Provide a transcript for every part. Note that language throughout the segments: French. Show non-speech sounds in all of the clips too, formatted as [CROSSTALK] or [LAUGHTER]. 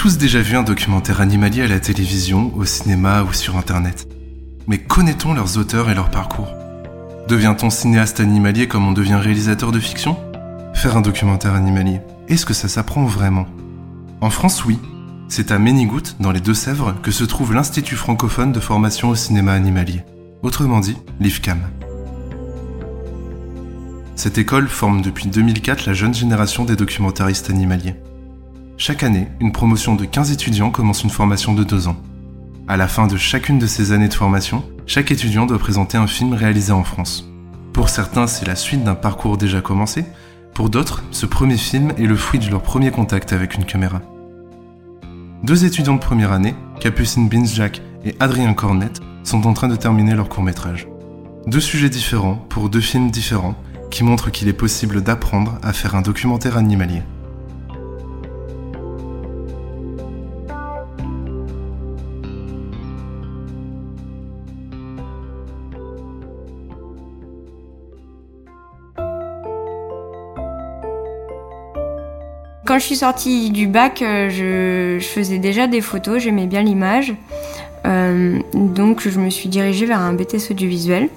Tous déjà vu un documentaire animalier à la télévision, au cinéma ou sur Internet. Mais connaît-on leurs auteurs et leur parcours? Devient-on cinéaste animalier comme on devient réalisateur de fiction? Faire un documentaire animalier, est-ce que ça s'apprend vraiment? En France, oui. C'est à Ménigout, dans les Deux-Sèvres, que se trouve l'Institut francophone de formation au cinéma animalier. Autrement dit, l'IFCAM. Cette école forme depuis 2004 la jeune génération des documentaristes animaliers. Chaque année, une promotion de 15 étudiants commence une formation de 2 ans. À la fin de chacune de ces années de formation, chaque étudiant doit présenter un film réalisé en France. Pour certains, c'est la suite d'un parcours déjà commencé, pour d'autres, ce premier film est le fruit de leur premier contact avec une caméra. Deux étudiants de première année, Capucine Binsjack et Adrien Cornette, sont en train de terminer leur court métrage. Deux sujets différents pour deux films différents qui montrent qu'il est possible d'apprendre à faire un documentaire animalier. Je suis sortie du bac, euh, je, faisais déjà des photos, j'aimais bien l'image. Euh, donc je me suis dirigée vers un BTS audiovisuel.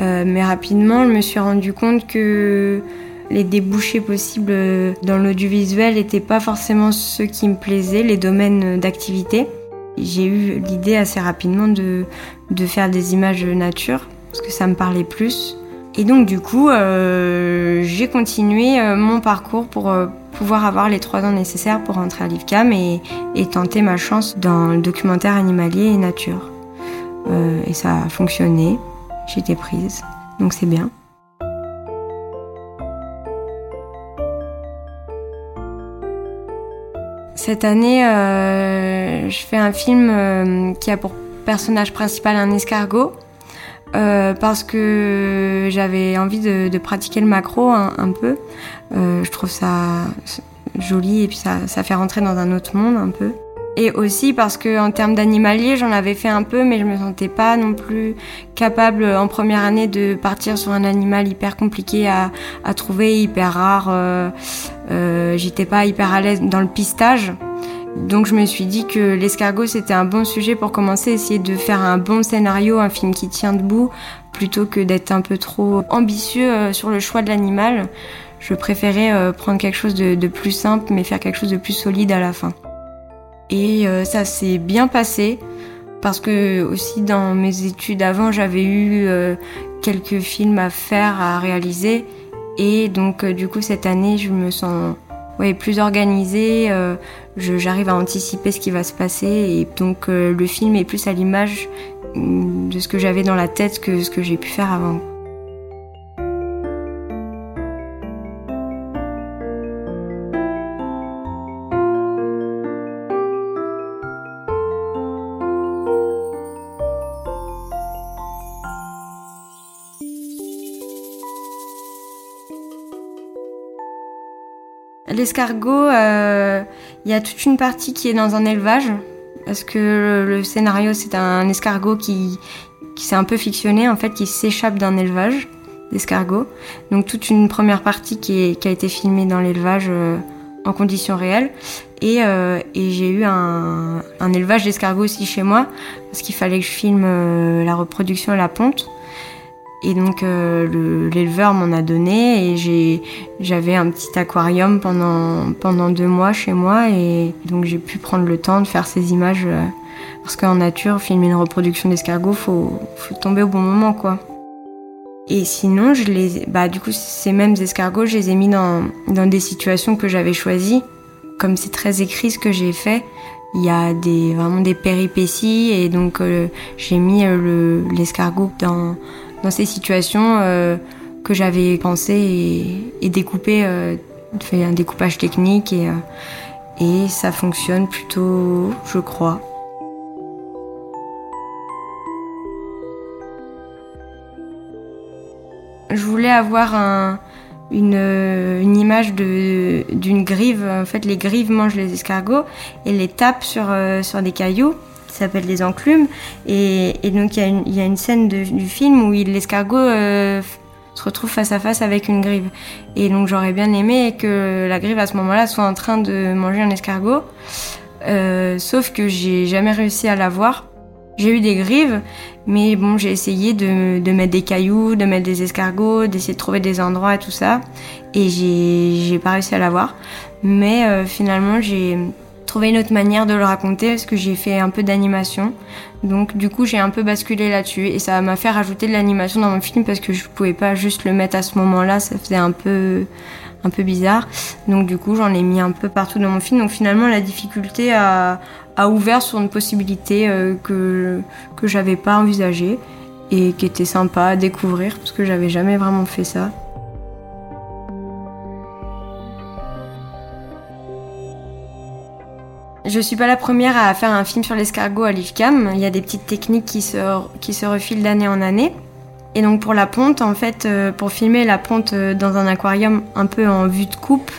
Euh, mais rapidement, je me suis rendu compte que les débouchés possibles dans l'audiovisuel n'étaient pas forcément ceux qui me plaisaient, les domaines d'activité. J'ai eu l'idée assez rapidement de, faire des images nature, parce que ça me parlait plus. Et donc du coup, j'ai continué mon parcours pour pouvoir avoir les trois ans nécessaires pour rentrer à l'IFCAM et, et, tenter ma chance dans le documentaire animalier et nature. et ça a fonctionné, j'étais prise, donc c'est bien. Cette année, je fais un film qui a pour personnage principal un escargot euh, parce que j'avais envie de, de, pratiquer le macro un, peu. Euh, je trouve ça joli et puis ça, ça fait rentrer dans un autre monde un peu. Et aussi parce que en termes d'animalier, j'en avais fait un peu, mais je me sentais pas non plus capable en première année de partir sur un animal hyper compliqué à, à trouver, hyper rare. Euh, euh J'étais pas hyper à l'aise dans le pistage. Donc je me suis dit que l'escargot c'était un bon sujet pour commencer, essayer de faire un bon scénario, un film qui tient debout, plutôt que d'être un peu trop ambitieux euh, sur le choix de l'animal. Je préférais euh, prendre quelque chose de, plus simple mais faire quelque chose de plus solide à la fin. Et euh, ça s'est bien passé parce que aussi dans mes études avant j'avais eu quelques films à faire, à réaliser et donc du coup cette année je me sens ouais, plus organisé, euh, j'arrive à anticiper ce qui va se passer et donc euh, le film est plus à l'image mm, de ce que j'avais dans la tête que ce que j'ai pu faire avant. L'escargot, euh, il y a toute une partie qui est dans un élevage, parce que le, scénario, c'est un escargot qui, qui s'est un peu fictionné, en fait, qui s'échappe d'un élevage d'escargots. Donc toute une première partie qui, a été filmée dans l'élevage euh, en conditions réelles. Et, euh, et j'ai eu un, un élevage d'escargots aussi chez moi, parce qu'il fallait que je filme la reproduction et la ponte. Et donc euh, l'éleveur m'en a donné et j'avais un petit aquarium pendant pendant deux mois chez moi et donc j'ai pu prendre le temps de faire ces images euh, parce qu'en nature filmer une reproduction d'escargot faut faut tomber au bon moment quoi. Et sinon je les bah du coup ces mêmes escargots je les ai mis dans dans des situations que j'avais choisies comme c'est très écrit ce que j'ai fait il y a des vraiment des péripéties et donc euh, j'ai mis l'escargot dans dans ces situations que j'avais pensé et, découpé, fait un découpage technique et, et ça fonctionne plutôt, je crois. Je voulais avoir un, une, une image d'une grive. En fait, les grives mangent les escargots et les tapent sur, euh, sur des cailloux qui s'appellent des enclumes. Et, donc, il y, a une, scène du film où l'escargot euh, se retrouve face à face avec une grive. Et donc, j'aurais bien aimé que la grive, à ce moment-là, soit en train de manger un escargot. Euh, sauf que j'ai jamais réussi à la voir. J'ai eu des grives, mais bon, j'ai essayé de, mettre des cailloux, de mettre des escargots, d'essayer de trouver des endroits et tout ça. Et j'ai pas réussi à l'avoir. Mais euh, finalement, j'ai trouvé une autre manière de le raconter parce que j'ai fait un peu d'animation. Donc du coup, j'ai un peu basculé là-dessus et ça m'a fait rajouter de l'animation dans mon film parce que je pouvais pas juste le mettre à ce moment-là, ça faisait un peu un peu bizarre. Donc du coup, j'en ai mis un peu partout dans mon film. Donc finalement, la difficulté a, a ouvert sur une possibilité euh, que, que j'avais pas envisagée et qui était sympa à découvrir parce que j'avais jamais vraiment fait ça. Je suis pas la première à faire un film sur l'escargot à l'IFCAM. Il y a des petites techniques qui se, qui se refilent d'année en année. Et donc pour la ponte, en fait, euh, pour filmer la ponte euh, dans un aquarium un peu en vue de coupe,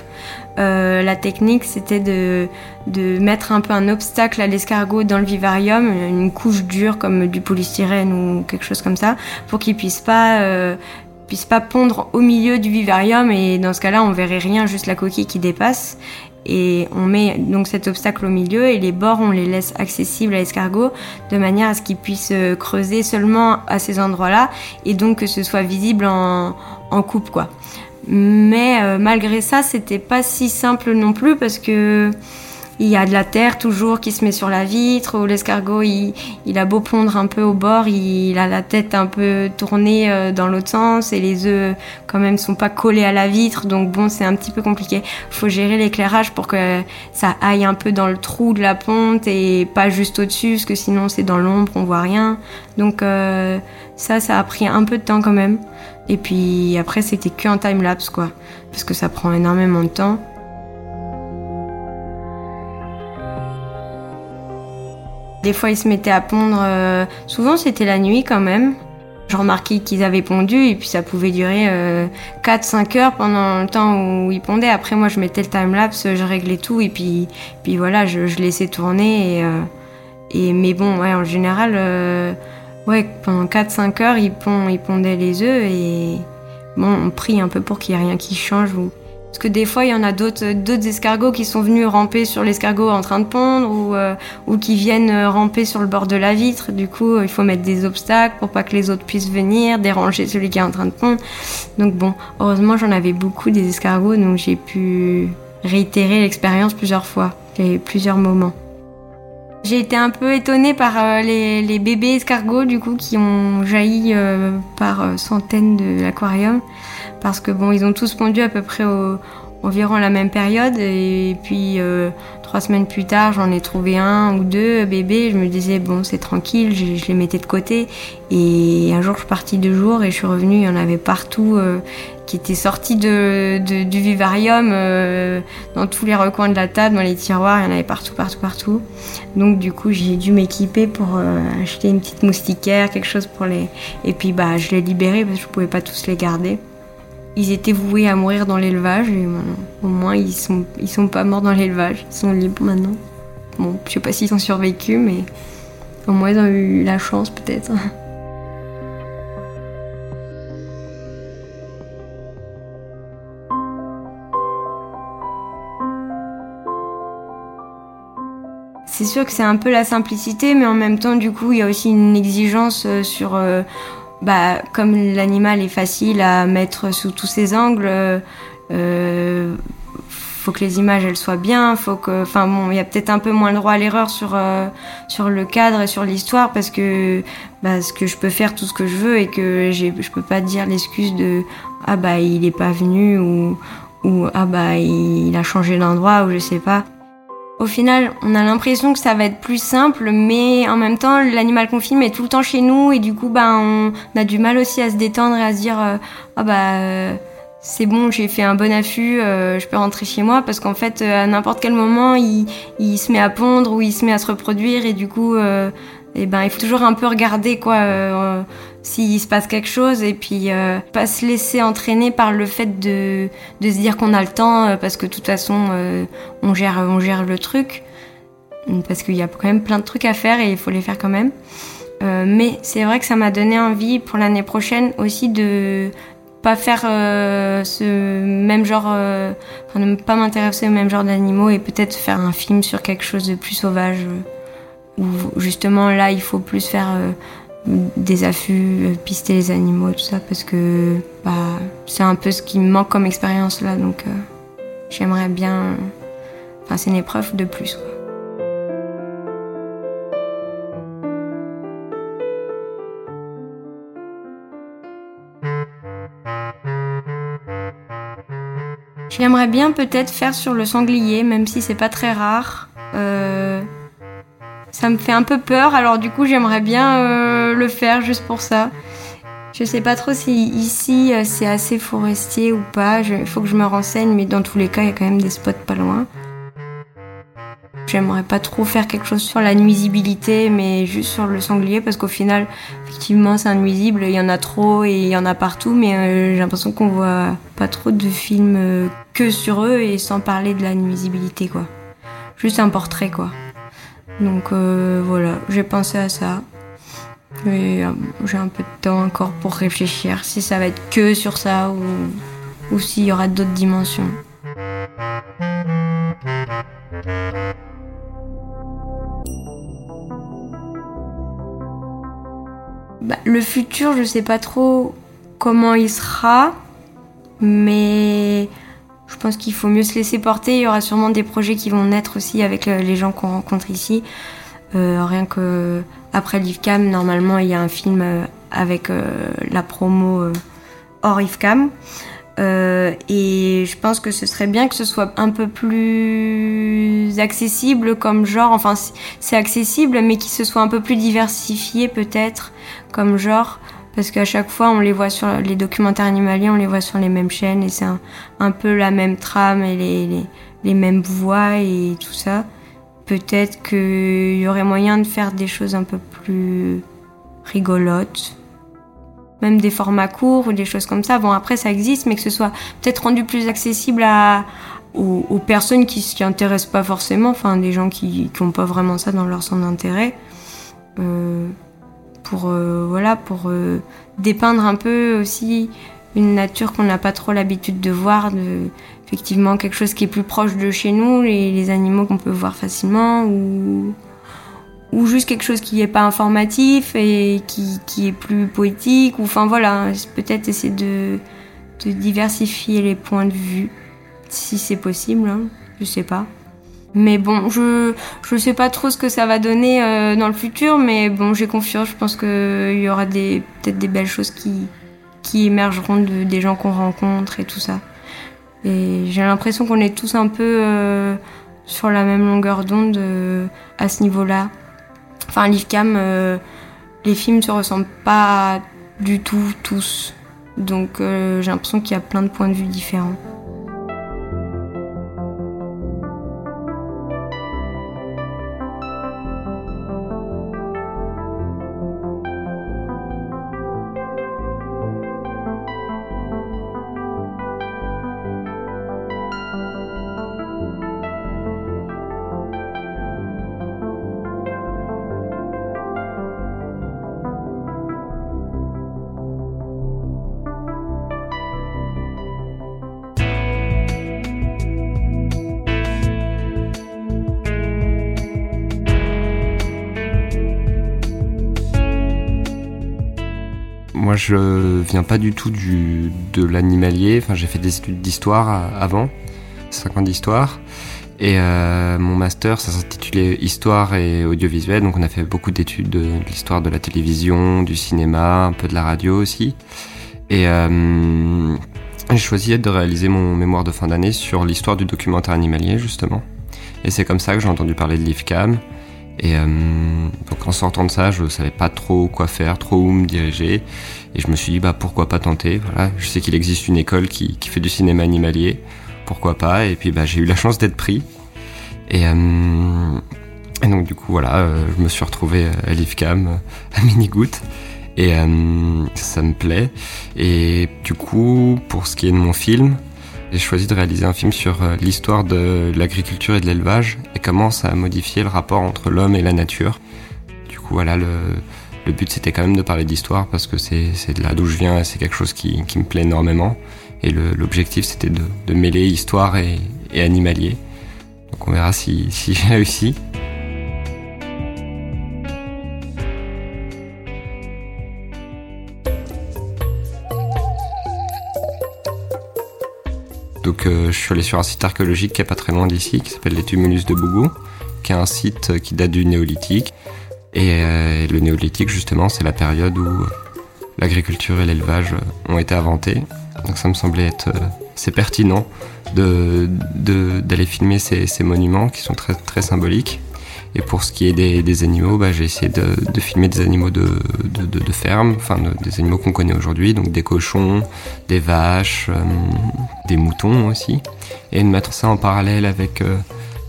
euh, la technique, c'était de, de mettre un peu un obstacle à l'escargot dans le vivarium, une couche dure comme du polystyrène ou quelque chose comme ça, pour qu'il puisse pas puisse pas pondre au milieu du vivarium et dans ce cas-là, on verrait rien, juste la coquille qui dépasse. Et on met donc cet obstacle au milieu et les bords, on les laisse accessibles à l'escargot de manière à ce qu'il puisse euh, creuser seulement à ces endroits-là et donc que ce soit visible en, coupe, quoi. Mais euh, malgré ça, c'était pas si simple non plus parce que il y a de la terre toujours qui se met sur la vitre. Ou l'escargot, il, il, a beau pondre un peu au bord, il, a la tête un peu tournée euh, dans l'autre sens et les œufs quand même sont pas collés à la vitre. Donc bon, c'est un petit peu compliqué. Faut gérer l'éclairage pour que ça aille un peu dans le trou de la ponte et pas juste au-dessus, parce que sinon c'est dans l'ombre, on voit rien. Donc euh, ça, ça a pris un peu de temps quand même. Et puis après, c'était que en time-lapse, quoi. Parce que ça prend énormément de temps. Des fois, ils se mettaient à pondre. Euh, souvent, c'était la nuit quand même. Je remarquais qu'ils avaient pondu et puis ça pouvait durer 4-5 euh, heures pendant le temps où ils pondaient. Après, moi, je mettais le time-lapse, je réglais tout et puis, puis voilà, je, laissais tourner. Et, euh, et, mais bon, en général Ouais, pendant 4-5 heures, ils, pond, ils pondaient les œufs et bon, on prie un peu pour qu'il n'y ait rien qui change. Parce que des fois, il y en a d'autres, d'autres escargots qui sont venus ramper sur l'escargot en train de pondre ou, euh, qui viennent euh, ramper sur le bord de la vitre. Du coup, il faut mettre des obstacles pour pas que les autres puissent venir, déranger celui qui est en train de pondre. Donc bon, heureusement, j'en avais beaucoup des escargots, donc j'ai pu réitérer l'expérience plusieurs fois. A eu plusieurs moments. J'ai été un peu étonnée par euh, les, bébés escargots du coup qui ont jailli euh, par euh, centaines de l'aquarium. Parce que bon ils ont tous pondu à peu près au, environ la même période. Et puis trois semaines plus tard j'en ai trouvé un ou deux bébés je me disais bon c'est tranquille je, les mettais de côté. Et un jour je suis partie deux jours et je suis revenue. Il y en avait partout qui était sorti de, du vivarium euh, dans tous les recoins de la table, dans les tiroirs, il y en avait partout, partout, partout. Donc du coup, j'ai dû m'équiper pour euh, acheter une petite moustiquaire, quelque chose pour les... Et puis bah, je les libérais parce que je pouvais pas tous les garder. Ils étaient voués à mourir dans l'élevage et au moins ils sont, ils sont pas morts dans l'élevage, ils sont libres maintenant. Bon, je sais pas s'ils ont survécu, mais au moins ils ont eu la chance peut-être. c'est sûr que c'est un peu la simplicité, mais en même temps, du coup, il y a aussi une exigence euh, sur, euh, bah, comme l'animal est facile à mettre sous tous ses angles, euh, faut que les images elles soient bien, faut que, enfin bon, il y a peut-être un peu moins le droit à l'erreur sur euh, sur le cadre et sur l'histoire parce que parce que je peux faire tout ce que je veux et que je peux pas dire l'excuse de ah bah il est pas venu ou ou ah bah il a changé d'endroit ou je sais pas. Au final, on a l'impression que ça va être plus simple, mais en même temps, l'animal qu'on filme est tout le temps chez nous et du coup, ben, on a du mal aussi à se détendre et à se dire, ah oh, bah, euh, c'est bon, j'ai fait un bon affût, euh, je peux rentrer chez moi parce qu'en fait, à n'importe quel moment, il, il, se met à pondre ou il se met à se reproduire et du coup, et ben, il faut toujours un peu regarder quoi s'il se passe quelque chose et puis euh, pas se laisser entraîner par le fait de, de se dire qu'on a le temps euh, parce que de toute façon euh, on gère on gère le truc. Parce qu'il y a quand même plein de trucs à faire et il faut les faire quand même. Mais c'est vrai que ça m'a donné envie pour l'année prochaine aussi de pas faire ce même genre enfin ne pas m'intéresser au même genre d'animaux et peut-être faire un film sur quelque chose de plus sauvage où justement là il faut plus faire des affûts, euh, pister les animaux, tout ça, parce que bah, c'est un peu ce qui me manque comme expérience là, donc euh, j'aimerais bien. Enfin, c'est une épreuve de plus. Quoi. J'aimerais bien peut-être faire sur le sanglier, même si c'est pas très rare. Euh, ça me fait un peu peur, alors du coup j'aimerais bien euh, le faire juste pour ça. Je sais pas trop si ici euh, c'est assez forestier ou pas, il faut que je me renseigne, mais dans tous les cas il y a quand même des spots pas loin. J'aimerais pas trop faire quelque chose sur la nuisibilité, mais juste sur le sanglier, parce qu'au final, effectivement, c'est un nuisible, il y en a trop et il y en a partout, mais euh, j'ai l'impression qu'on voit pas trop de films que sur eux et sans parler de la nuisibilité, quoi. Juste un portrait, quoi. Donc euh, voilà, j'ai pensé à ça. Et euh, j'ai un peu de temps encore pour réfléchir si ça va être que sur ça ou, ou s'il y aura d'autres dimensions. Bah, le futur, je sais pas trop comment il sera, mais je pense qu'il faut mieux se laisser porter. Il y aura sûrement des projets qui vont naître aussi avec euh, les gens qu'on rencontre ici. Euh, rien que après l'IFCAM, normalement, il y a un film euh, avec la promo hors IFCAM. et je pense que ce serait bien que ce soit un peu plus accessible comme genre. Enfin, c'est accessible, mais qu'il se soit un peu plus diversifié peut-être comme genre parce qu'à chaque fois on les voit sur les documentaires animaliers, on les voit sur les mêmes chaînes et c'est un, peu la même trame et les, mêmes voix et tout ça. Peut-être qu'il y aurait moyen de faire des choses un peu plus rigolotes, même des formats courts ou des choses comme ça. Bon après ça existe, mais que ce soit peut-être rendu plus accessible aux, personnes qui s'y intéressent pas forcément, enfin des gens qui n'ont pas vraiment ça dans leur centre d'intérêt. Euh, pour euh, voilà pour euh, dépeindre un peu aussi une nature qu'on n'a pas trop l'habitude de voir, de, effectivement quelque chose qui est plus proche de chez nous, les, les animaux qu'on peut voir facilement, ou, ou juste quelque chose qui n'est pas informatif et qui, qui, est plus poétique, ou enfin voilà, peut-être essayer de, de, diversifier les points de vue, si c'est possible, hein, je sais pas. Mais bon, je je sais pas trop ce que ça va donner euh, dans le futur, mais bon, j'ai confiance. Je pense qu'il y aura peut-être des belles choses qui qui émergeront de, des gens qu'on rencontre et tout ça. Et j'ai l'impression qu'on est tous un peu euh, sur la même longueur d'onde euh, à ce niveau-là. Enfin, l'IFCAM, les films se ressemblent pas du tout tous. Donc j'ai l'impression qu'il y a plein de points de vue différents. Moi, je viens pas du tout de l'animalier. Enfin, j'ai fait des études d'histoire avant, 5 ans d'histoire. Et euh, mon master, ça s'intitulait Histoire et audiovisuel. Donc, on a fait beaucoup d'études de, l'histoire de la télévision, du cinéma, un peu de la radio aussi. Et euh, j'ai choisi de réaliser mon mémoire de fin d'année sur l'histoire du documentaire animalier, justement. Et c'est comme ça que j'ai entendu parler de l'IFCAM. Et euh, donc en sortant de ça, je savais pas trop quoi faire, trop où me diriger. Et je me suis dit, bah pourquoi pas tenter. Voilà, je sais qu'il existe une école qui, qui, fait du cinéma animalier, pourquoi pas? Et puis bah j'ai eu la chance d'être pris. Et, euh, et, donc du coup voilà, euh, je me suis retrouvé à l'IFCAM, à Minigoutte. Et euh, ça me plaît. Et du coup, pour ce qui est de mon film, j'ai choisi de réaliser un film sur euh, l'histoire de l'agriculture et de l'élevage et comment ça a modifié le rapport entre l'homme et la nature. Du coup, voilà, le, but c'était quand même de parler d'histoire parce que c'est de là d'où je viens et c'est quelque chose qui, me plaît énormément. Et l'objectif c'était de, mêler histoire et, animalier. Donc on verra si j'ai réussi. Donc euh, je suis allé sur un site archéologique qui est pas très loin d'ici, qui s'appelle les Tumulus de Bougou, qui est un site qui date du néolithique. Et euh, le néolithique justement c'est la période où l'agriculture et l'élevage ont été inventés. Donc ça me semblait être assez pertinent de d'aller filmer ces, ces, monuments qui sont très très symboliques. Et pour ce qui est des, animaux, bah, j'ai essayé de, filmer des animaux de, ferme, enfin des animaux qu'on connaît aujourd'hui, donc des cochons, des vaches, euh, des moutons aussi, et de mettre ça en parallèle avec euh,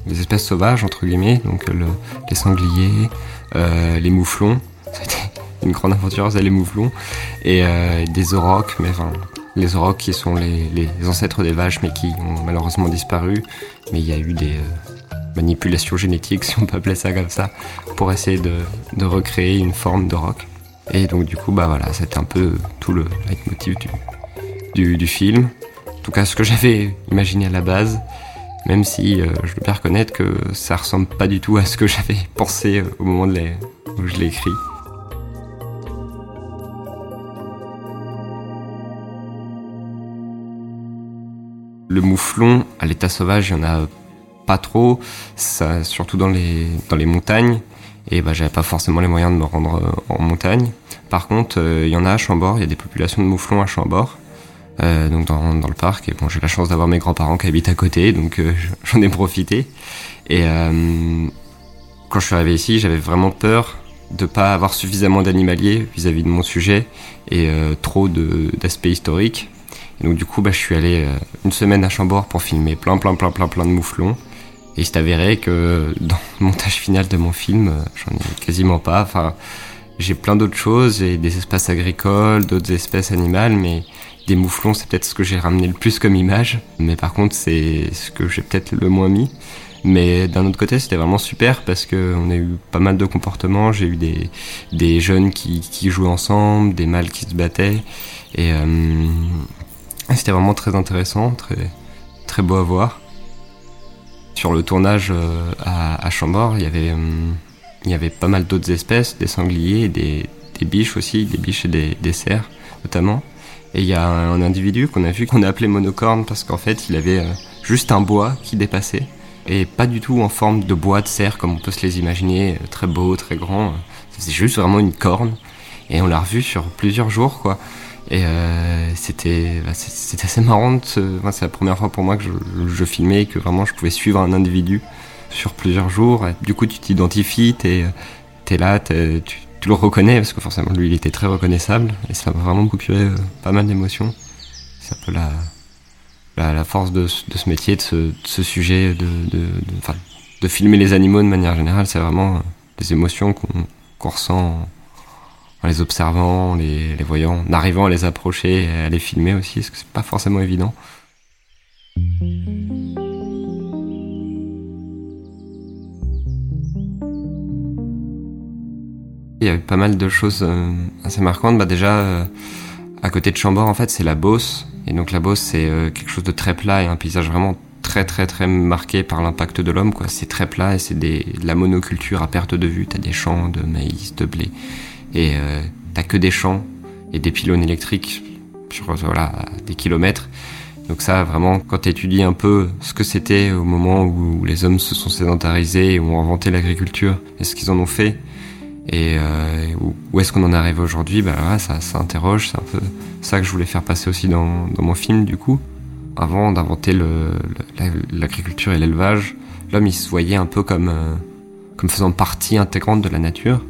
des espèces sauvages entre guillemets, donc le, les sangliers, euh, les mouflons. [LAUGHS] C'était une grande aventure, c'est les mouflons, et des aurochs, mais enfin les aurochs qui sont les, les, ancêtres des vaches, mais qui ont malheureusement disparu. Mais il y a eu des manipulation génétique, [LAUGHS] si on peut appeler ça comme ça, pour essayer de, recréer une forme de rock. Et donc du coup, bah voilà, c'était un peu tout le leitmotiv du, du, film. En tout cas, ce que [LAUGHS] j'avais imaginé à la base, même si euh, je dois reconnaître que ça ressemble pas du tout à ce que [LAUGHS] j'avais pensé euh, au moment de où je l'ai écrit. Le mouflon, à l'état sauvage, il y en a pas trop, surtout dans les, montagnes. Et bah, j'avais pas forcément les moyens de me rendre euh, en montagne. Par contre, il euh, y en a à Chambord, il y a des populations de mouflons à Chambord, euh, donc dans, le parc. Et bon, j'ai la chance d'avoir mes grands-parents qui habitent à côté, donc [LAUGHS] j'en ai profité. Et quand je suis arrivé ici, j'avais vraiment peur de pas avoir suffisamment d'animaliers vis-à-vis de mon sujet et trop d'aspects historiques. Donc du coup, bah, je suis allé une semaine à Chambord pour filmer plein, plein, plein, plein, plein de mouflons. Et il s'est avéré que dans le montage final de mon film, j'en ai quasiment pas. Enfin, j'ai plein d'autres choses, j'ai des espaces agricoles, d'autres espèces animales, mais des mouflons, c'est peut-être ce que j'ai ramené le plus comme image. Mais par contre, c'est ce que j'ai peut-être le moins mis. Mais d'un autre côté, c'était vraiment super parce que on a eu pas mal de comportements. J'ai eu des, des jeunes qui, qui jouaient ensemble, des mâles qui se battaient. Et euh, c'était vraiment très intéressant, très, très beau à voir. Sur le tournage euh, à, Chambord, il y avait, euh, il y avait pas mal d'autres espèces, des sangliers, des, biches aussi, des biches et des, cerfs notamment. Et il y a un, individu qu'on a vu qu'on a appelé monocorne parce qu'en fait il avait euh, juste un bois qui dépassait et pas du tout en forme de bois de cerf comme on peut se les imaginer, très beau, très grand. C'est juste vraiment une corne et on l'a revu sur plusieurs jours quoi. Et euh, c'était bah, c'était assez marrant. C'est la première fois pour moi que je, je, filmais et que vraiment je pouvais suivre un individu sur plusieurs jours. Et du coup, tu t'identifies, t'es es là, es, tu, le reconnais parce que forcément lui, il était très reconnaissable et ça m'a vraiment procuré euh, pas mal d'émotions. C'est un peu la, la, force de, de, ce métier, de ce, de ce sujet, de, de, de, filmer les animaux de manière générale. C'est vraiment des émotions qu'on qu ressent en les observant, les, les voyant, en arrivant à les approcher et à les filmer aussi, parce que c'est pas forcément évident. Il y avait pas mal de choses euh, assez marquantes. Bah déjà, euh, à côté de Chambord, en fait, c'est la Beauce. Et donc la Beauce, c'est euh, quelque chose de très plat et un paysage vraiment très très très marqué par l'impact de l'homme. C'est très plat et c'est de la monoculture à perte de vue. T'as des champs de maïs, de blé. Et euh, t'as que des champs et des pylônes électriques sur voilà, des kilomètres. Donc ça, vraiment, quand tu étudies un peu ce que c'était au moment où les hommes se sont sédentarisés et ont inventé l'agriculture et ce qu'ils en ont fait, et euh, où, est-ce qu'on en arrive aujourd'hui, bah voilà, ça, ça interroge, c'est un peu ça que je voulais faire passer aussi dans, mon film du coup. Avant d'inventer l'agriculture et l'élevage, l'homme il se voyait un peu comme comme faisant partie intégrante de la nature.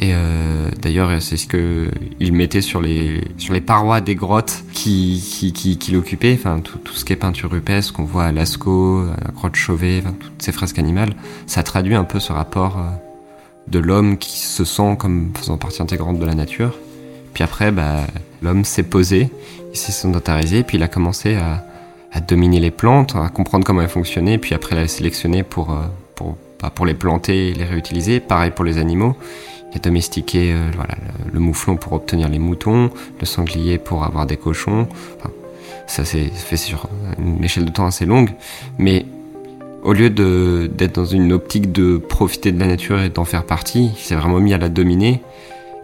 Et euh, d'ailleurs, c'est ce que il mettait sur les sur les parois des grottes qui qui qui, qui l'occupaient. Enfin, tout, tout, ce qui est peinture rupestre qu'on voit à Lascaux, à la grotte Chauvet, toutes ces fresques animales, ça traduit un peu ce rapport euh, de l'homme qui se sent comme faisant partie intégrante de la nature. Puis après, bah, l'homme s'est posé, il s'est sédentarisé, puis il a commencé à, à dominer les plantes, à comprendre comment elles fonctionnaient, puis après, il a sélectionné pour euh, pour pas pour les planter et les réutiliser. Pareil pour les animaux. Il a domestiqué euh, voilà, le, mouflon pour obtenir les moutons, le sanglier pour avoir des cochons. Ça s'est fait sur une échelle de temps assez longue. Mais au lieu d'être dans une optique de profiter de la nature et d'en faire partie, il s'est vraiment mis à la dominer.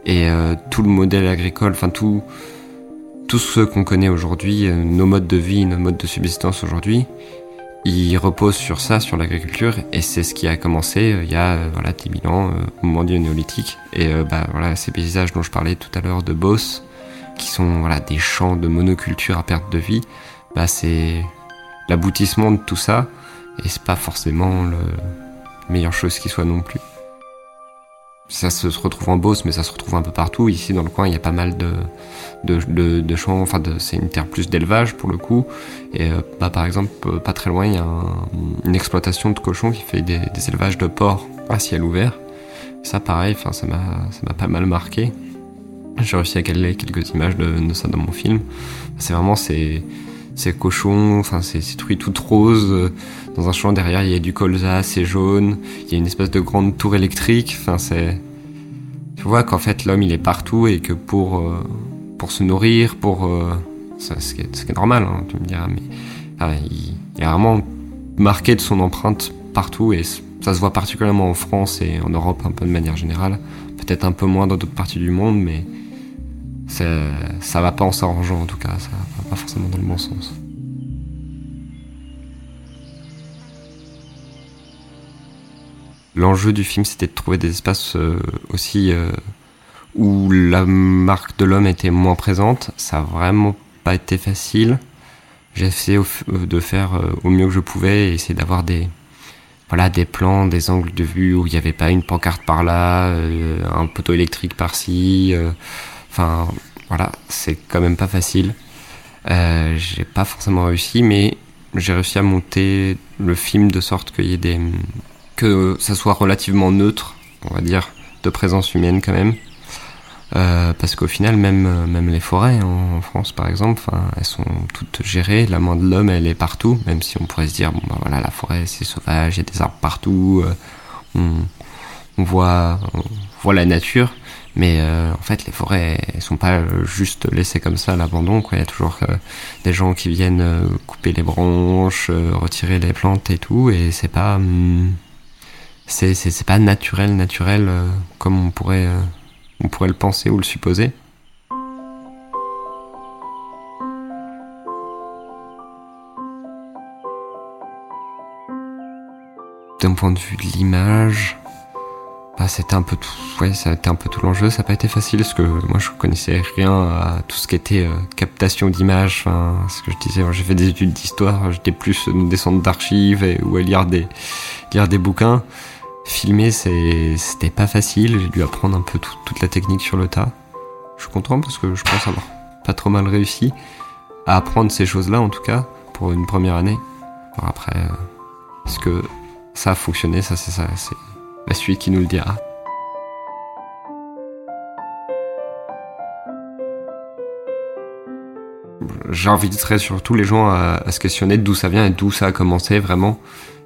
Et euh, tout le modèle agricole, enfin tout, tout ce qu'on connaît aujourd'hui, euh, nos modes de vie, nos modes de subsistance aujourd'hui, il repose sur ça, sur l'agriculture, et c'est ce qui a commencé euh, il y a euh, voilà 10 000 ans, euh, au moment du néolithique. Et bah voilà, ces paysages dont je parlais tout à l'heure de Beauce, qui sont voilà des champs de monoculture à perte de vie, bah c'est l'aboutissement de tout ça, et c'est pas forcément le meilleure chose qui soit non plus. Ça se retrouve en Beauce, mais ça se retrouve un peu partout. Ici, dans le coin, il y a pas mal de, de, champs. Enfin, c'est une terre plus d'élevage pour le coup. Et euh, bah, par exemple, euh, pas très loin, il y a une exploitation de cochons qui fait des, élevages de porcs à ciel ouvert. Ça, pareil, enfin, ça m'a, pas mal marqué. J'ai réussi à caler quelques images de, de ça dans mon film. C'est vraiment ces, ces cochons, enfin, ces, ces truies toutes roses dans un champ derrière, il y a du colza, c'est jaune. Il y a une espèce de grande tour électrique. Enfin, c'est. Tu vois qu'en fait, l'homme, il est partout et que pour, euh, pour se nourrir, pour. Euh, ce, qui est, normal, hein, tu me diras, mais. Il, est vraiment marqué de son empreinte partout et ça se voit particulièrement en France et en Europe un peu de manière générale. Peut-être un peu moins dans d'autres parties du monde, mais ça va pas en s'arrangeant en tout cas, pas forcément dans le bon sens. L'enjeu du film, c'était de trouver des espaces euh, aussi euh, où la marque de l'homme était moins présente. Ça a vraiment pas été facile. J'ai essayé euh, de faire au mieux que je pouvais et essayer d'avoir des voilà des plans, des angles de vue où il n'y avait pas une pancarte par là, un poteau électrique par-ci. Enfin voilà, c'est quand même pas facile. J'ai pas forcément réussi, mais j'ai réussi à monter le film de sorte qu'il y ait des que ça soit relativement neutre, on va dire, de présence humaine quand même. Euh, parce qu'au final, même, même les forêts en, France, par exemple, elles sont toutes gérées. La main de l'homme, elle est partout, même si on pourrait se dire, bon, bah voilà, la forêt, c'est sauvage, il y a des arbres partout, euh, on, on, voit, on voit la nature. Mais euh, en fait, les forêts, elles sont pas juste laissées comme ça à l'abandon. Il y a toujours euh, des gens qui viennent euh, couper les branches, retirer les plantes et tout, et c'est pas. Hum, c'est c'est pas naturel naturel euh, comme on pourrait euh, on pourrait le penser ou le supposer. D'un point de vue de l'image, bah, c'était un peu tout, ouais, ça un peu tout l'enjeu. Ça n'a pas été facile parce que moi je connaissais rien à tout ce qui était euh, captation d'images. Ce que je disais, j'ai fait des études d'histoire, j'étais plus des centres d'archives ou à lire des lire des bouquins. Filmer, c'était pas facile. J'ai dû apprendre un peu toute la technique sur le tas. Je suis content parce que je pense avoir pas trop mal réussi à apprendre ces choses-là, en tout cas, pour une première année. Après, euh, est-ce que ça a fonctionné? Ça, suite qui nous le dira. J'inviterais surtout les gens à, à se questionner d'où ça vient et d'où ça a commencé vraiment.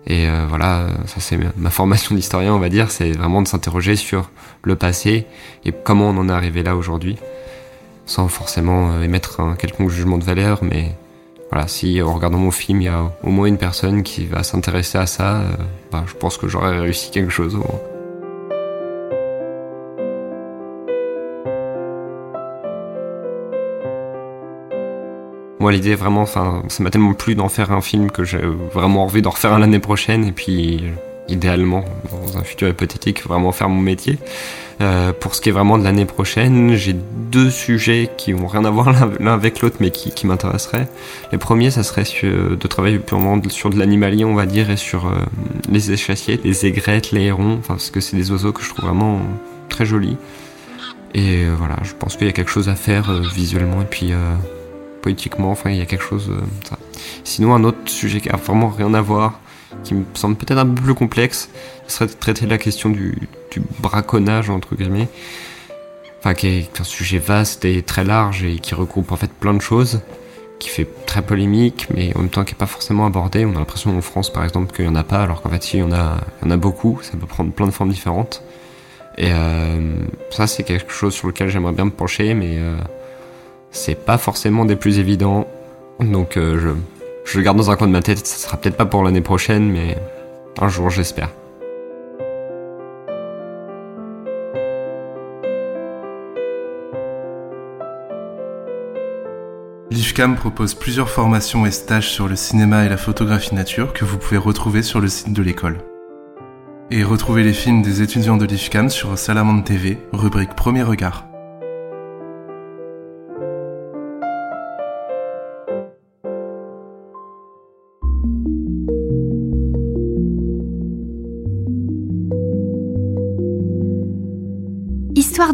Et euh, voilà, ça c'est ma formation d'historien, on va dire, c'est vraiment de s'interroger sur le passé et comment on en est arrivé là aujourd'hui, sans forcément euh, émettre un quelconque jugement de valeur, mais voilà, si en regardant mon film, il y a au moins une personne qui va s'intéresser à ça, euh, bah, je pense que j'aurais réussi quelque chose au. Moi, l'idée vraiment, enfin, ça m'a tellement plu d'en faire un film que j'ai vraiment envie d'en refaire un l'année prochaine. Et puis, idéalement, dans un futur hypothétique, vraiment faire mon métier. Euh, pour ce qui est vraiment de l'année prochaine, j'ai deux sujets qui ont rien à voir l'un avec l'autre, mais qui, m'intéresseraient. Les premiers, ça serait de travailler purement sur de l'animalier, on va dire, et sur euh, les échassiers, les aigrettes, les hérons, parce que c'est des oiseaux que je trouve vraiment très jolis. Et euh, voilà, je pense qu'il y a quelque chose à faire visuellement et puis politiquement, enfin, il y a quelque chose. Sinon, un autre sujet qui a vraiment rien à voir, qui me semble peut-être un peu plus complexe, ce serait de traiter la question du, braconnage, entre guillemets. Enfin, qui est un sujet vaste et très large et qui regroupe en fait plein de choses, qui fait très polémique, mais en même temps qui n'est pas forcément abordé. On a l'impression en France, par exemple, qu'il n'y en a pas, alors qu'en fait, il y, en a, il y en a beaucoup, ça peut prendre plein de formes différentes. Et euh, ça, c'est quelque chose sur lequel j'aimerais bien me pencher, mais euh, c'est pas forcément des plus évidents. Donc, euh, je, je le garde dans un coin de ma tête. Ça sera peut-être pas pour l'année prochaine, mais un jour, j'espère. L'IFCAM propose plusieurs formations et stages sur le cinéma et la photographie nature que vous pouvez retrouver sur le site de l'école. Et retrouvez les films des étudiants de l'IFCAM sur Salamande TV, rubrique Premier regard.